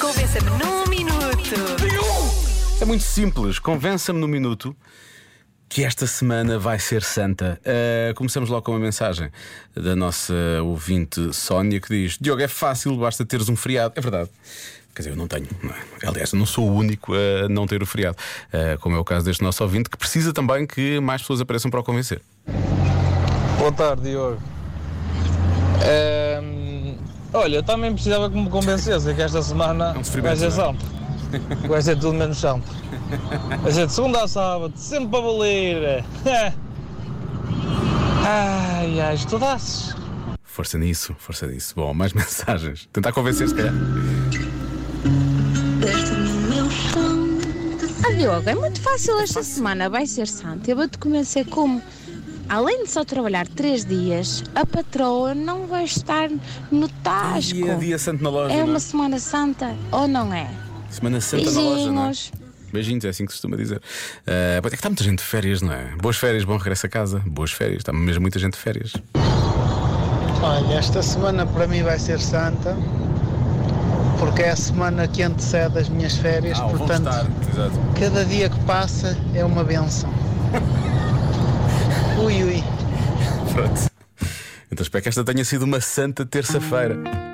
Convença-me num minuto. É muito simples. Convença-me no minuto que esta semana vai ser santa. Uh, começamos logo com uma mensagem da nossa ouvinte Sónia que diz: Diogo, é fácil, basta teres um feriado. É verdade. Quer dizer, eu não tenho. Não é? Aliás, eu não sou o único a não ter o feriado. Uh, como é o caso deste nosso ouvinte, que precisa também que mais pessoas apareçam para o convencer. Boa tarde, Diogo. Ehm, olha, eu também precisava que me convencesse que esta semana É um vai ser é? santo. Vai ser tudo menos santo. Vai ser de segunda a sábado, sempre para valer. Ai, ai, estudaços. Força nisso, força nisso. Bom, mais mensagens. Tentar convencer, se calhar. Ah, Diogo, é muito fácil esta semana, vai ser santo. Eu vou-te convencer como, além de só trabalhar três dias, a patroa não vai estar no tasco. E é dia santo na loja. É não uma semana santa, ou não é? Semana Santa na loja, não é? Beijinhos. Beijinhos, é assim que se costuma dizer. Uh, é que está muita gente de férias, não é? Boas férias, bom regresso a casa. Boas férias, está mesmo muita gente de férias. Olha, esta semana para mim vai ser santa, porque é a semana que antecede as minhas férias, Ah, portanto, Exato. cada dia que passa é uma benção. Ui, ui. Pronto. Então espero que esta tenha sido uma santa terça-feira.